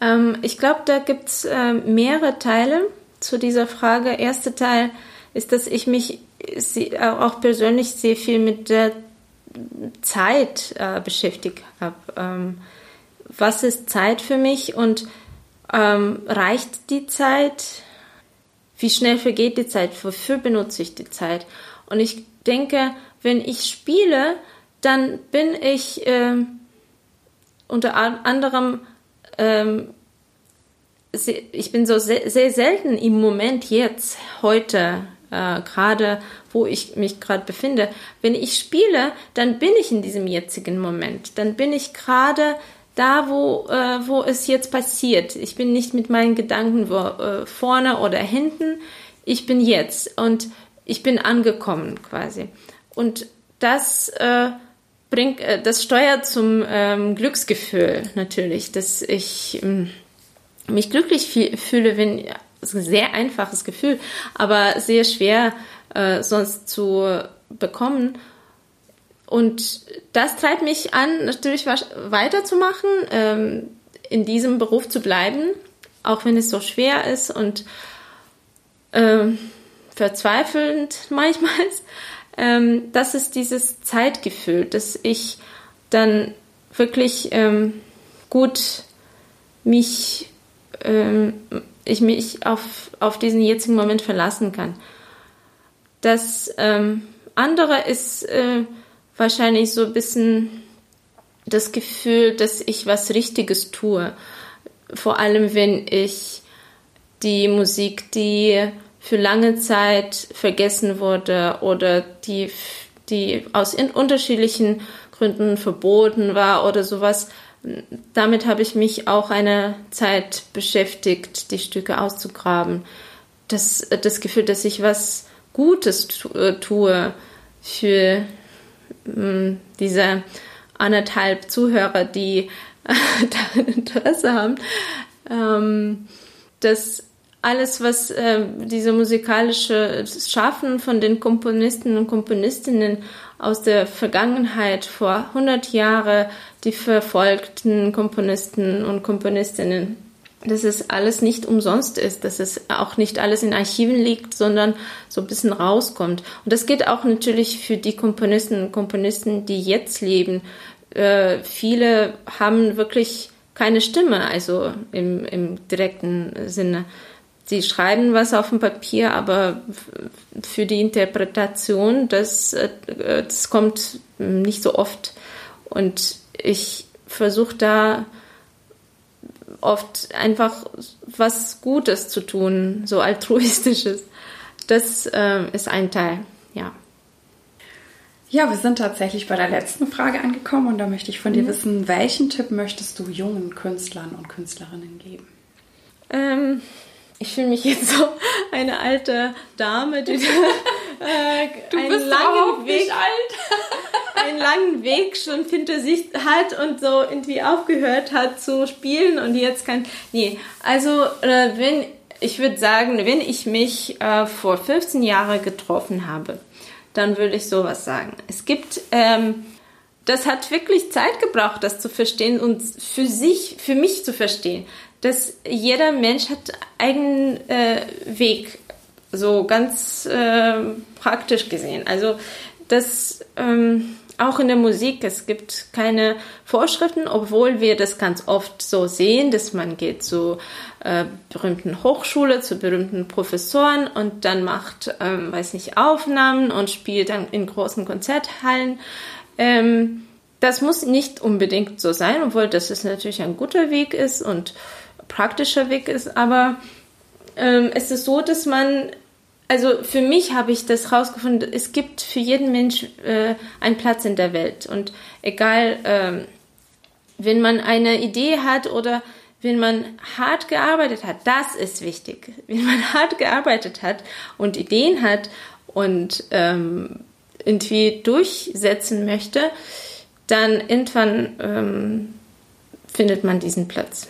Ähm, ich glaube, da gibt es äh, mehrere Teile zu dieser Frage. Erster Teil ist, dass ich mich auch persönlich sehr viel mit der Zeit äh, beschäftigt habe. Ähm, was ist Zeit für mich und ähm, reicht die Zeit? Wie schnell vergeht die Zeit? Wofür benutze ich die Zeit? Und ich denke, wenn ich spiele, dann bin ich äh, unter anderem, ähm, ich bin so sehr, sehr selten im Moment jetzt, heute, äh, gerade wo ich mich gerade befinde. Wenn ich spiele, dann bin ich in diesem jetzigen Moment. Dann bin ich gerade da, wo, äh, wo es jetzt passiert. Ich bin nicht mit meinen Gedanken wo, äh, vorne oder hinten. Ich bin jetzt und ich bin angekommen quasi. Und das äh, bringt, äh, das steuert zum ähm, Glücksgefühl natürlich, dass ich ähm, mich glücklich fühle, wenn ist ein sehr einfaches Gefühl, aber sehr schwer äh, sonst zu bekommen. Und das treibt mich an, natürlich weiterzumachen, ähm, in diesem Beruf zu bleiben, auch wenn es so schwer ist und ähm, verzweifelnd manchmal. Ähm, das ist dieses Zeitgefühl, dass ich dann wirklich ähm, gut mich ähm, ich mich auf, auf diesen jetzigen Moment verlassen kann. Das ähm, andere ist äh, wahrscheinlich so ein bisschen das Gefühl, dass ich was Richtiges tue. Vor allem, wenn ich die Musik, die für lange Zeit vergessen wurde oder die, die aus unterschiedlichen Gründen verboten war oder sowas, damit habe ich mich auch eine Zeit beschäftigt, die Stücke auszugraben. Das, das Gefühl, dass ich was Gutes äh, tue für hm, diese anderthalb Zuhörer, die da Interesse haben. Ähm, dass alles, was äh, diese musikalische Schaffen von den Komponisten und Komponistinnen aus der Vergangenheit vor 100 Jahren, die verfolgten Komponisten und Komponistinnen, dass es alles nicht umsonst ist, dass es auch nicht alles in Archiven liegt, sondern so ein bisschen rauskommt. Und das geht auch natürlich für die Komponisten und Komponisten, die jetzt leben. Äh, viele haben wirklich keine Stimme, also im, im direkten Sinne sie schreiben was auf dem Papier, aber für die Interpretation, das, äh, das kommt nicht so oft. Und ich versuche da oft einfach was Gutes zu tun, so altruistisches. Das äh, ist ein Teil, ja. Ja, wir sind tatsächlich bei der letzten Frage angekommen und da möchte ich von dir mhm. wissen, welchen Tipp möchtest du jungen Künstlern und Künstlerinnen geben? Ähm, ich fühle mich jetzt so eine alte Dame, die äh, du einen bist langen Weg, alt. Einen langen Weg schon hinter sich hat und so irgendwie aufgehört hat zu spielen und jetzt kann. Nee, also äh, wenn ich würde sagen, wenn ich mich äh, vor 15 Jahren getroffen habe, dann würde ich sowas sagen. Es gibt ähm, das hat wirklich Zeit gebraucht, das zu verstehen und für sich, für mich zu verstehen dass jeder Mensch hat eigenen äh, Weg, so ganz äh, praktisch gesehen. Also das ähm, auch in der Musik, es gibt keine Vorschriften, obwohl wir das ganz oft so sehen, dass man geht zu äh, berühmten Hochschule, zu berühmten Professoren und dann macht, ähm, weiß nicht, Aufnahmen und spielt dann in großen Konzerthallen. Ähm, das muss nicht unbedingt so sein, obwohl das ist natürlich ein guter Weg ist und praktischer Weg ist, aber ähm, es ist so, dass man, also für mich habe ich das rausgefunden, es gibt für jeden Mensch äh, einen Platz in der Welt und egal ähm, wenn man eine Idee hat oder wenn man hart gearbeitet hat, das ist wichtig. Wenn man hart gearbeitet hat und Ideen hat und ähm, irgendwie durchsetzen möchte, dann irgendwann ähm, findet man diesen Platz.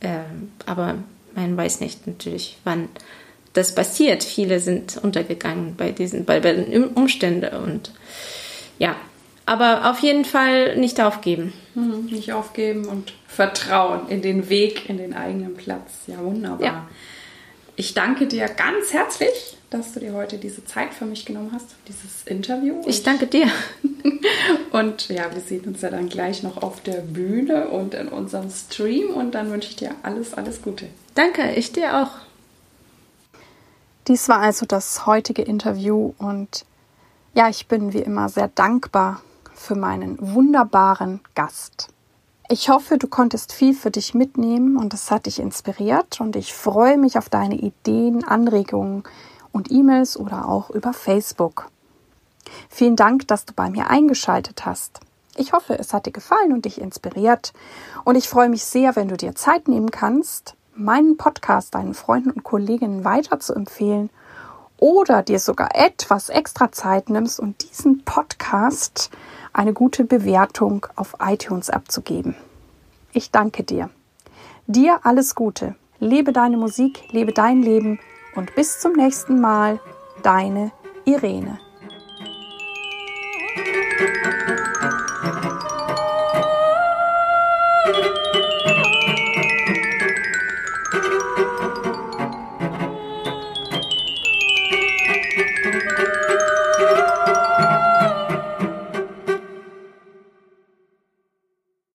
Ähm, aber man weiß nicht natürlich, wann das passiert. Viele sind untergegangen bei diesen, bei, bei den Umständen und ja, aber auf jeden Fall nicht aufgeben. Mhm, nicht aufgeben und vertrauen in den Weg, in den eigenen Platz. Ja, wunderbar. Ja. Ich danke dir ganz herzlich, dass du dir heute diese Zeit für mich genommen hast, dieses Interview. Ich danke dir. Und ja, wir sehen uns ja dann gleich noch auf der Bühne und in unserem Stream. Und dann wünsche ich dir alles, alles Gute. Danke, ich dir auch. Dies war also das heutige Interview und ja, ich bin wie immer sehr dankbar für meinen wunderbaren Gast. Ich hoffe, du konntest viel für dich mitnehmen und es hat dich inspiriert und ich freue mich auf deine Ideen, Anregungen und E-Mails oder auch über Facebook. Vielen Dank, dass du bei mir eingeschaltet hast. Ich hoffe, es hat dir gefallen und dich inspiriert und ich freue mich sehr, wenn du dir Zeit nehmen kannst, meinen Podcast deinen Freunden und Kolleginnen weiter zu empfehlen oder dir sogar etwas extra Zeit nimmst und diesen Podcast eine gute Bewertung auf iTunes abzugeben. Ich danke dir. Dir alles Gute. Lebe deine Musik, lebe dein Leben und bis zum nächsten Mal, deine Irene.